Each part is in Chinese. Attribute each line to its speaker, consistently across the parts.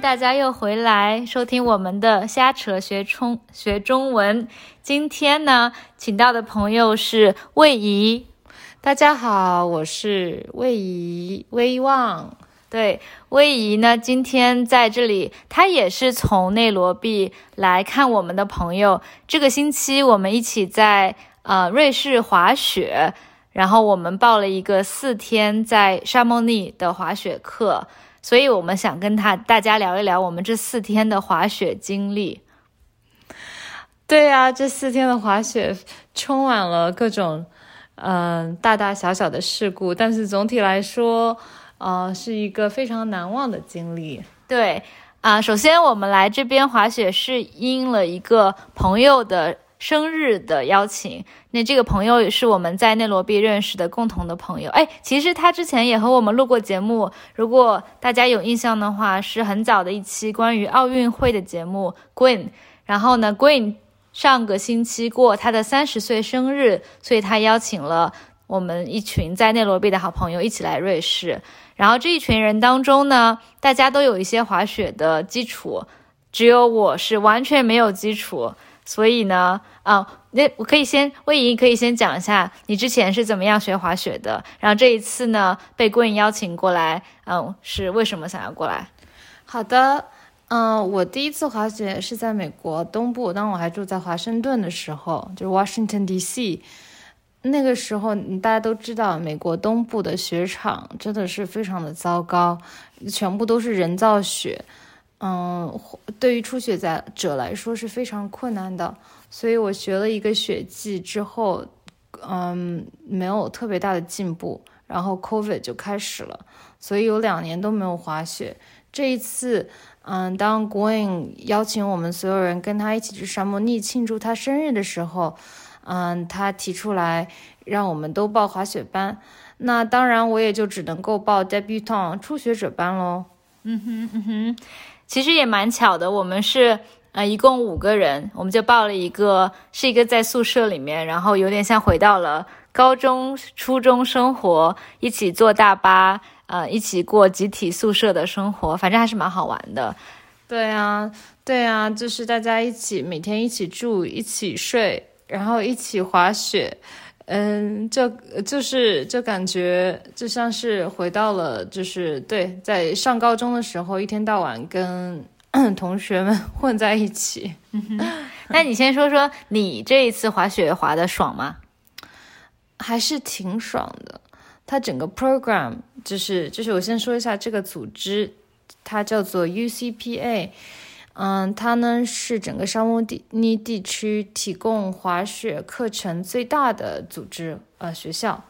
Speaker 1: 大家又回来收听我们的瞎扯学中学中文。今天呢，请到的朋友是魏怡。
Speaker 2: 大家好，我是魏怡，威望。
Speaker 1: 对，魏怡呢，今天在这里，她也是从内罗毕来看我们的朋友。这个星期我们一起在呃瑞士滑雪，然后我们报了一个四天在沙莫尼的滑雪课。所以我们想跟他大家聊一聊我们这四天的滑雪经历。
Speaker 2: 对呀，这四天的滑雪充满了各种嗯大大小小的事故，但是总体来说，呃，是一个非常难忘的经历。
Speaker 1: 对啊，首先我们来这边滑雪是因了一个朋友的。生日的邀请，那这个朋友也是我们在内罗毕认识的共同的朋友。哎，其实他之前也和我们录过节目，如果大家有印象的话，是很早的一期关于奥运会的节目。Green，然后呢，Green 上个星期过他的三十岁生日，所以他邀请了我们一群在内罗毕的好朋友一起来瑞士。然后这一群人当中呢，大家都有一些滑雪的基础，只有我是完全没有基础。所以呢，啊，那我可以先魏莹可以先讲一下你之前是怎么样学滑雪的，然后这一次呢被郭颖邀请过来，嗯，是为什么想要过来？
Speaker 2: 好的，嗯，我第一次滑雪是在美国东部，当我还住在华盛顿的时候，就是 Washington D.C. 那个时候，大家都知道美国东部的雪场真的是非常的糟糕，全部都是人造雪。嗯，对于初学者者来说是非常困难的，所以我学了一个雪季之后，嗯，没有特别大的进步，然后 COVID 就开始了，所以有两年都没有滑雪。这一次，嗯，当 Going 邀请我们所有人跟他一起去沙漠逆庆祝他生日的时候，嗯，他提出来让我们都报滑雪班，那当然我也就只能够报 debutant 初学者班喽。
Speaker 1: 嗯哼，嗯哼。其实也蛮巧的，我们是呃一共五个人，我们就报了一个，是一个在宿舍里面，然后有点像回到了高中、初中生活，一起坐大巴，呃，一起过集体宿舍的生活，反正还是蛮好玩的。
Speaker 2: 对啊，对啊，就是大家一起每天一起住、一起睡，然后一起滑雪。嗯，就就是就感觉就像是回到了，就是对，在上高中的时候，一天到晚跟 同学们 混在一起。
Speaker 1: 那你先说说你这一次滑雪滑的爽吗？
Speaker 2: 还是挺爽的。它整个 program 就是就是我先说一下这个组织，它叫做 UCPA。嗯，它呢是整个沙漠地尼地区提供滑雪课程最大的组织呃学校，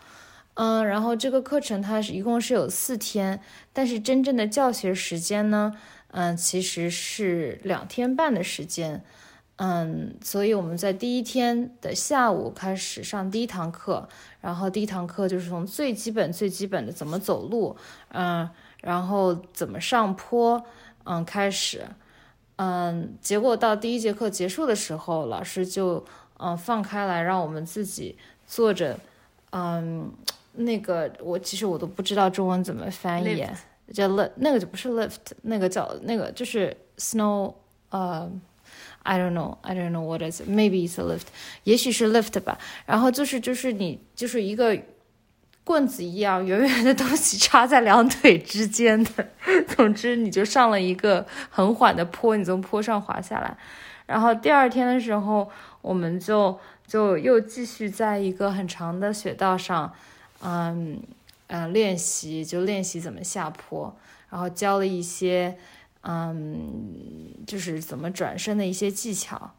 Speaker 2: 嗯，然后这个课程它是一共是有四天，但是真正的教学时间呢，嗯，其实是两天半的时间，嗯，所以我们在第一天的下午开始上第一堂课，然后第一堂课就是从最基本最基本的怎么走路，嗯，然后怎么上坡，嗯，开始。嗯，结果到第一节课结束的时候，老师就嗯放开来，让我们自己坐着，嗯，那个我其实我都不知道中文怎么翻译，叫 lift，那个就不是 lift，那个叫那个就是 snow，呃，I don't know，I don't know what is，maybe it's a lift，也许是 lift 吧。然后就是就是你就是一个。棍子一样圆圆的东西插在两腿之间的，总之你就上了一个很缓的坡，你从坡上滑下来。然后第二天的时候，我们就就又继续在一个很长的雪道上，嗯嗯练习，就练习怎么下坡，然后教了一些嗯就是怎么转身的一些技巧。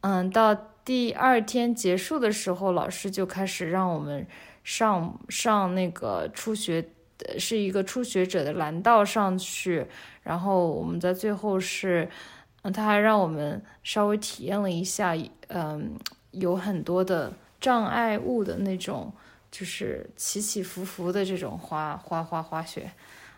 Speaker 2: 嗯，到第二天结束的时候，老师就开始让我们。上上那个初学，是一个初学者的蓝道上去，然后我们在最后是，嗯，他还让我们稍微体验了一下，嗯，有很多的障碍物的那种，就是起起伏伏的这种滑滑滑滑雪，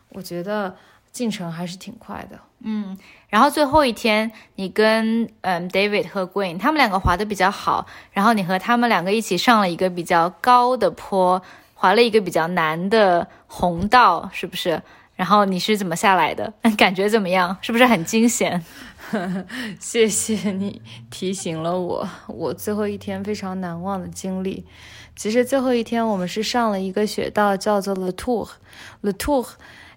Speaker 2: 我觉得。进程还是挺快的，
Speaker 1: 嗯，然后最后一天，你跟嗯 David 和 Green 他们两个滑的比较好，然后你和他们两个一起上了一个比较高的坡，滑了一个比较难的红道，是不是？然后你是怎么下来的？感觉怎么样？是不是很惊险？
Speaker 2: 谢谢你提醒了我，我最后一天非常难忘的经历。其实最后一天我们是上了一个雪道，叫做 Le Tour，Le Tour，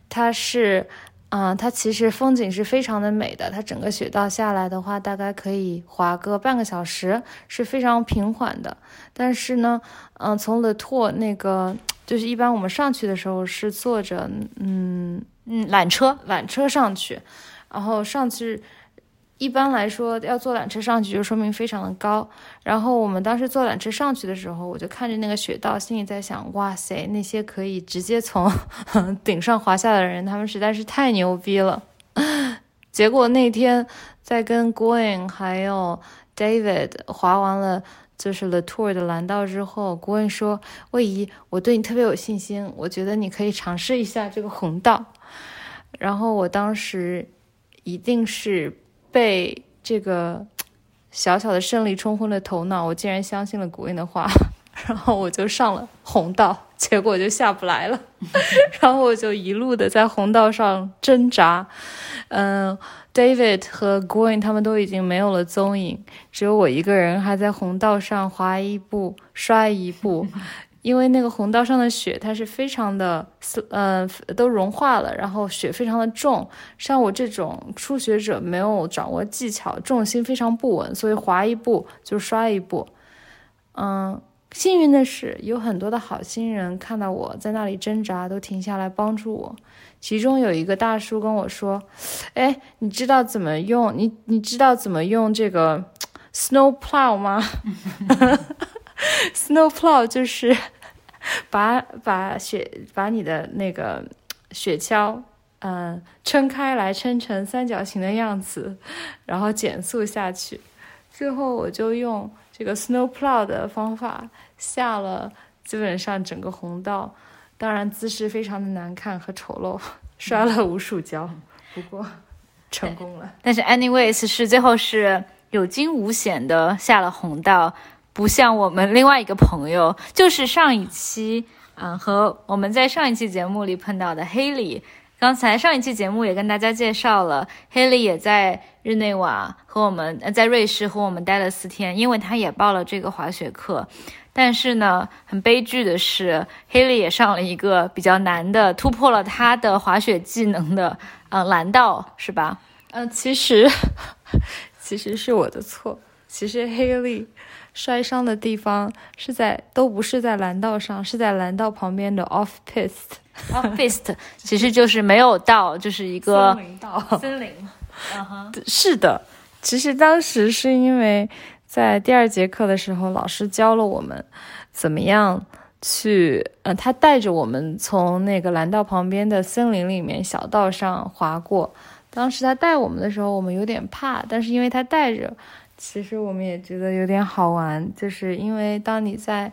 Speaker 2: 它是。啊，它其实风景是非常的美的。它整个雪道下来的话，大概可以滑个半个小时，是非常平缓的。但是呢，嗯，从 Le Tour 那个，就是一般我们上去的时候是坐着，嗯
Speaker 1: 嗯，缆车，
Speaker 2: 缆车上去，然后上去。一般来说，要坐缆车上去就说明非常的高。然后我们当时坐缆车上去的时候，我就看着那个雪道，心里在想：哇塞，那些可以直接从 顶上滑下的人，他们实在是太牛逼了。结果那天在跟 Going 还有 David 滑完了就是 The Tour 的蓝道之后，Going 说：“魏姨，我对你特别有信心，我觉得你可以尝试一下这个红道。”然后我当时一定是。被这个小小的胜利冲昏了头脑，我竟然相信了古恩的话，然后我就上了红道，结果就下不来了，然后我就一路的在红道上挣扎。嗯，David 和 Gwyn 他们都已经没有了踪影，只有我一个人还在红道上滑一步摔一步。因为那个红道上的雪，它是非常的，呃，都融化了，然后雪非常的重。像我这种初学者，没有掌握技巧，重心非常不稳，所以滑一步就摔一步。嗯，幸运的是，有很多的好心人看到我在那里挣扎，都停下来帮助我。其中有一个大叔跟我说：“哎，你知道怎么用？你你知道怎么用这个 snow plow 吗？” Snowplow 就是 把把雪把你的那个雪橇，嗯，撑开来，撑成三角形的样子，然后减速下去。最后我就用这个 Snowplow 的方法下了基本上整个红道，当然姿势非常的难看和丑陋，摔了无数跤，不过成功了。
Speaker 1: 但是 anyways 是最后是有惊无险的下了红道。不像我们另外一个朋友，就是上一期，嗯，和我们在上一期节目里碰到的黑里。刚才上一期节目也跟大家介绍了，黑里也在日内瓦和我们呃，在瑞士和我们待了四天，因为他也报了这个滑雪课。但是呢，很悲剧的是，黑里也上了一个比较难的，突破了他的滑雪技能的，呃，蓝道，是吧？
Speaker 2: 嗯，其实，其实是我的错。其实黑里。摔伤的地方是在都不是在蓝道上，是在蓝道旁边的 off piste。
Speaker 1: off piste 其实就是没有道，就是一个
Speaker 2: 森林道。
Speaker 1: 森林，嗯哼，
Speaker 2: 是的。其实当时是因为在第二节课的时候，老师教了我们怎么样去，呃，他带着我们从那个蓝道旁边的森林里面小道上滑过。当时他带我们的时候，我们有点怕，但是因为他带着。其实我们也觉得有点好玩，就是因为当你在，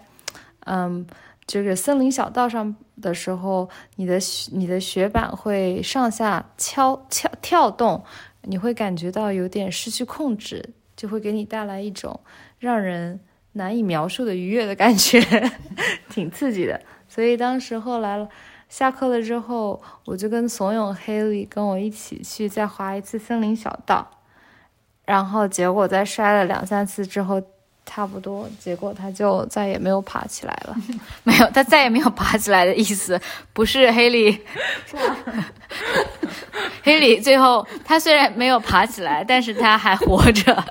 Speaker 2: 嗯，这个森林小道上的时候，你的你的雪板会上下敲敲跳动，你会感觉到有点失去控制，就会给你带来一种让人难以描述的愉悦的感觉，挺刺激的。所以当时后来下课了之后，我就跟怂恿黑里跟我一起去再滑一次森林小道。然后结果在摔了两三次之后，差不多，结果他就再也没有爬起来了。
Speaker 1: 没有，他再也没有爬起来的意思，不是黑里。黑里最后他虽然没有爬起来，但是他还活着，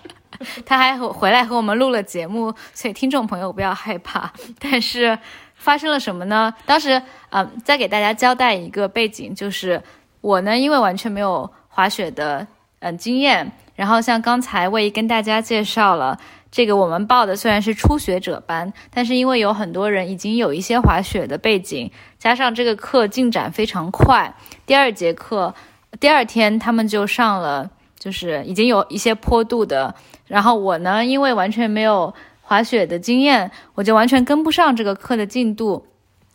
Speaker 1: 他还回来和我们录了节目，所以听众朋友不要害怕。但是发生了什么呢？当时，嗯，再给大家交代一个背景，就是我呢，因为完全没有滑雪的嗯经验。然后像刚才魏跟大家介绍了，这个我们报的虽然是初学者班，但是因为有很多人已经有一些滑雪的背景，加上这个课进展非常快，第二节课第二天他们就上了，就是已经有一些坡度的。然后我呢，因为完全没有滑雪的经验，我就完全跟不上这个课的进度，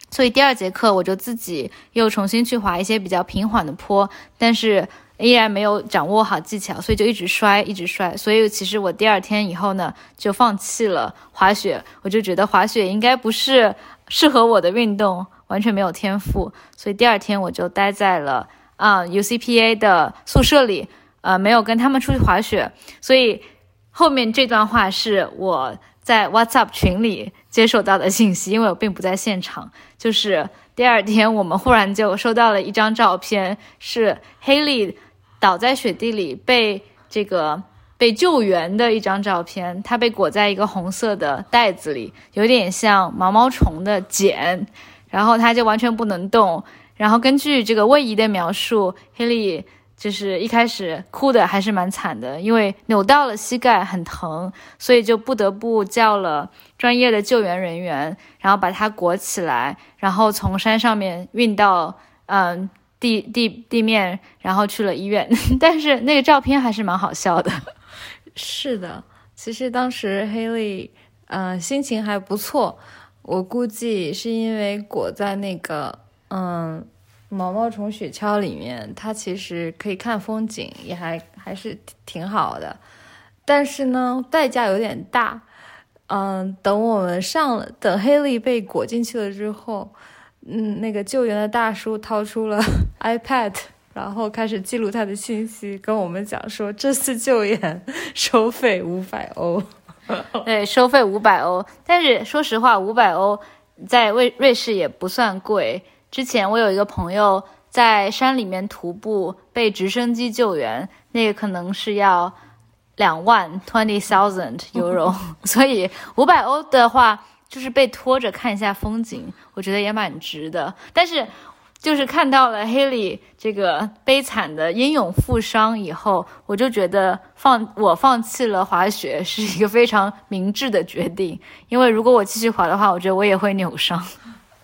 Speaker 1: 所以第二节课我就自己又重新去滑一些比较平缓的坡，但是。依然没有掌握好技巧，所以就一直摔，一直摔。所以其实我第二天以后呢，就放弃了滑雪。我就觉得滑雪应该不是适合我的运动，完全没有天赋，所以第二天我就待在了啊 UCPA 的宿舍里，呃，没有跟他们出去滑雪。所以后面这段话是我在 WhatsApp 群里接收到的信息，因为我并不在现场。就是第二天我们忽然就收到了一张照片，是 Haley 倒在雪地里被这个。被救援的一张照片，它被裹在一个红色的袋子里，有点像毛毛虫的茧，然后它就完全不能动。然后根据这个位移的描述，黑莉就是一开始哭的还是蛮惨的，因为扭到了膝盖，很疼，所以就不得不叫了专业的救援人员，然后把它裹起来，然后从山上面运到嗯地地地面，然后去了医院。但是那个照片还是蛮好笑的。
Speaker 2: 是的，其实当时 Haley，呃，心情还不错。我估计是因为裹在那个嗯毛毛虫雪橇里面，它其实可以看风景，也还还是挺好的。但是呢，代价有点大。嗯，等我们上了，等 Haley 被裹进去了之后，嗯，那个救援的大叔掏出了 iPad。然后开始记录他的信息，跟我们讲说这次救援 收费五百欧，
Speaker 1: 对，收费五百欧。但是说实话，五百欧在瑞瑞士也不算贵。之前我有一个朋友在山里面徒步被直升机救援，那个可能是要两万 twenty thousand euro，所以五百欧的话就是被拖着看一下风景，我觉得也蛮值的。但是。就是看到了 Haley 这个悲惨的英勇负伤以后，我就觉得放我放弃了滑雪是一个非常明智的决定。因为如果我继续滑的话，我觉得我也会扭伤。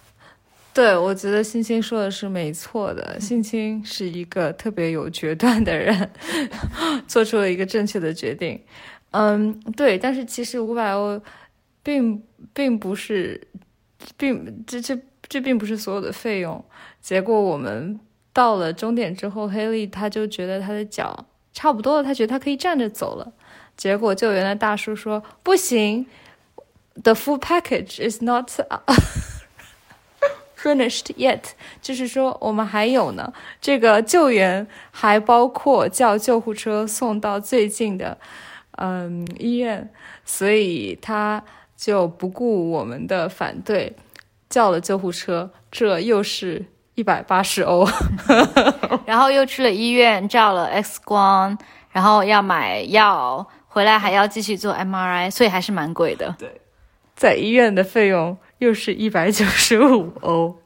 Speaker 2: 对，我觉得欣欣说的是没错的。欣欣是一个特别有决断的人，做出了一个正确的决定。嗯，对。但是其实五百欧，并并不是，并这这这并不是所有的费用。结果我们到了终点之后，黑利他就觉得他的脚差不多了，他觉得他可以站着走了。结果救援的大叔说：“不行，the full package is not finished yet。”就是说我们还有呢，这个救援还包括叫救护车送到最近的嗯医院，所以他就不顾我们的反对，叫了救护车。这又是。一百八十欧，
Speaker 1: 然后又去了医院照了 X 光，然后要买药，回来还要继续做 MRI，所以还是蛮贵的。
Speaker 2: 对，在医院的费用又是一百九十五欧，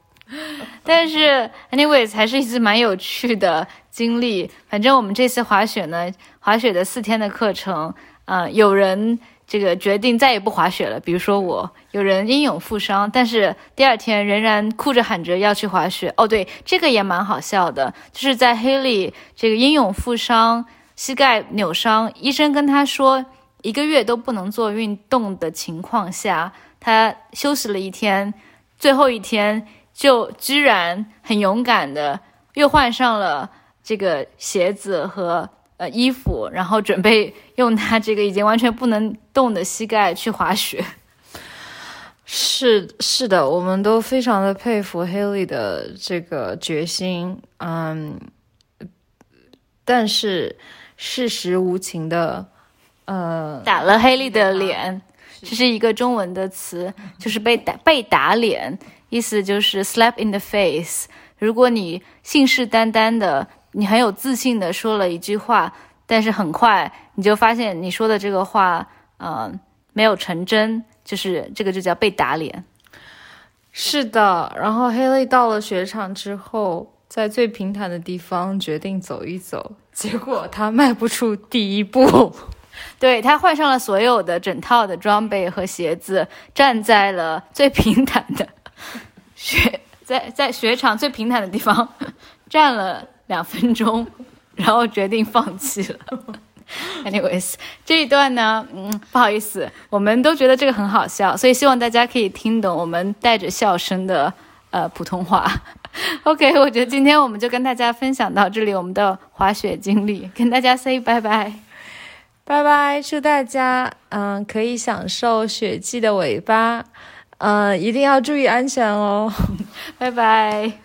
Speaker 1: 但是 anyways 还是一次蛮有趣的经历。反正我们这次滑雪呢，滑雪的四天的课程，嗯，有人。这个决定再也不滑雪了。比如说我，有人英勇负伤，但是第二天仍然哭着喊着要去滑雪。哦，对，这个也蛮好笑的，就是在黑利这个英勇负伤、膝盖扭伤，医生跟他说一个月都不能做运动的情况下，他休息了一天，最后一天就居然很勇敢的又换上了这个鞋子和。呃，衣服，然后准备 用他这个已经完全不能动的膝盖去滑雪。
Speaker 2: 是是的，我们都非常的佩服 Haley 的这个决心。嗯，但是事实无情的，呃，
Speaker 1: 打了 Haley 的脸，这是一个中文的词，就是被打被打脸，意思就是 slap in the face。如果你信誓旦旦的。你很有自信的说了一句话，但是很快你就发现你说的这个话，嗯，没有成真，就是这个就叫被打脸。
Speaker 2: 是的，然后黑利到了雪场之后，在最平坦的地方决定走一走，结果他迈不出第一步。
Speaker 1: 对他换上了所有的整套的装备和鞋子，站在了最平坦的雪，在在雪场最平坦的地方站了。两分钟，然后决定放弃了。Anyways，这一段呢，嗯，不好意思，我们都觉得这个很好笑，所以希望大家可以听懂我们带着笑声的呃普通话。OK，我觉得今天我们就跟大家分享到这里，我们的滑雪经历，跟大家 say 拜拜，
Speaker 2: 拜拜，祝大家嗯可以享受雪季的尾巴。嗯，一定要注意安全哦！
Speaker 1: 拜拜。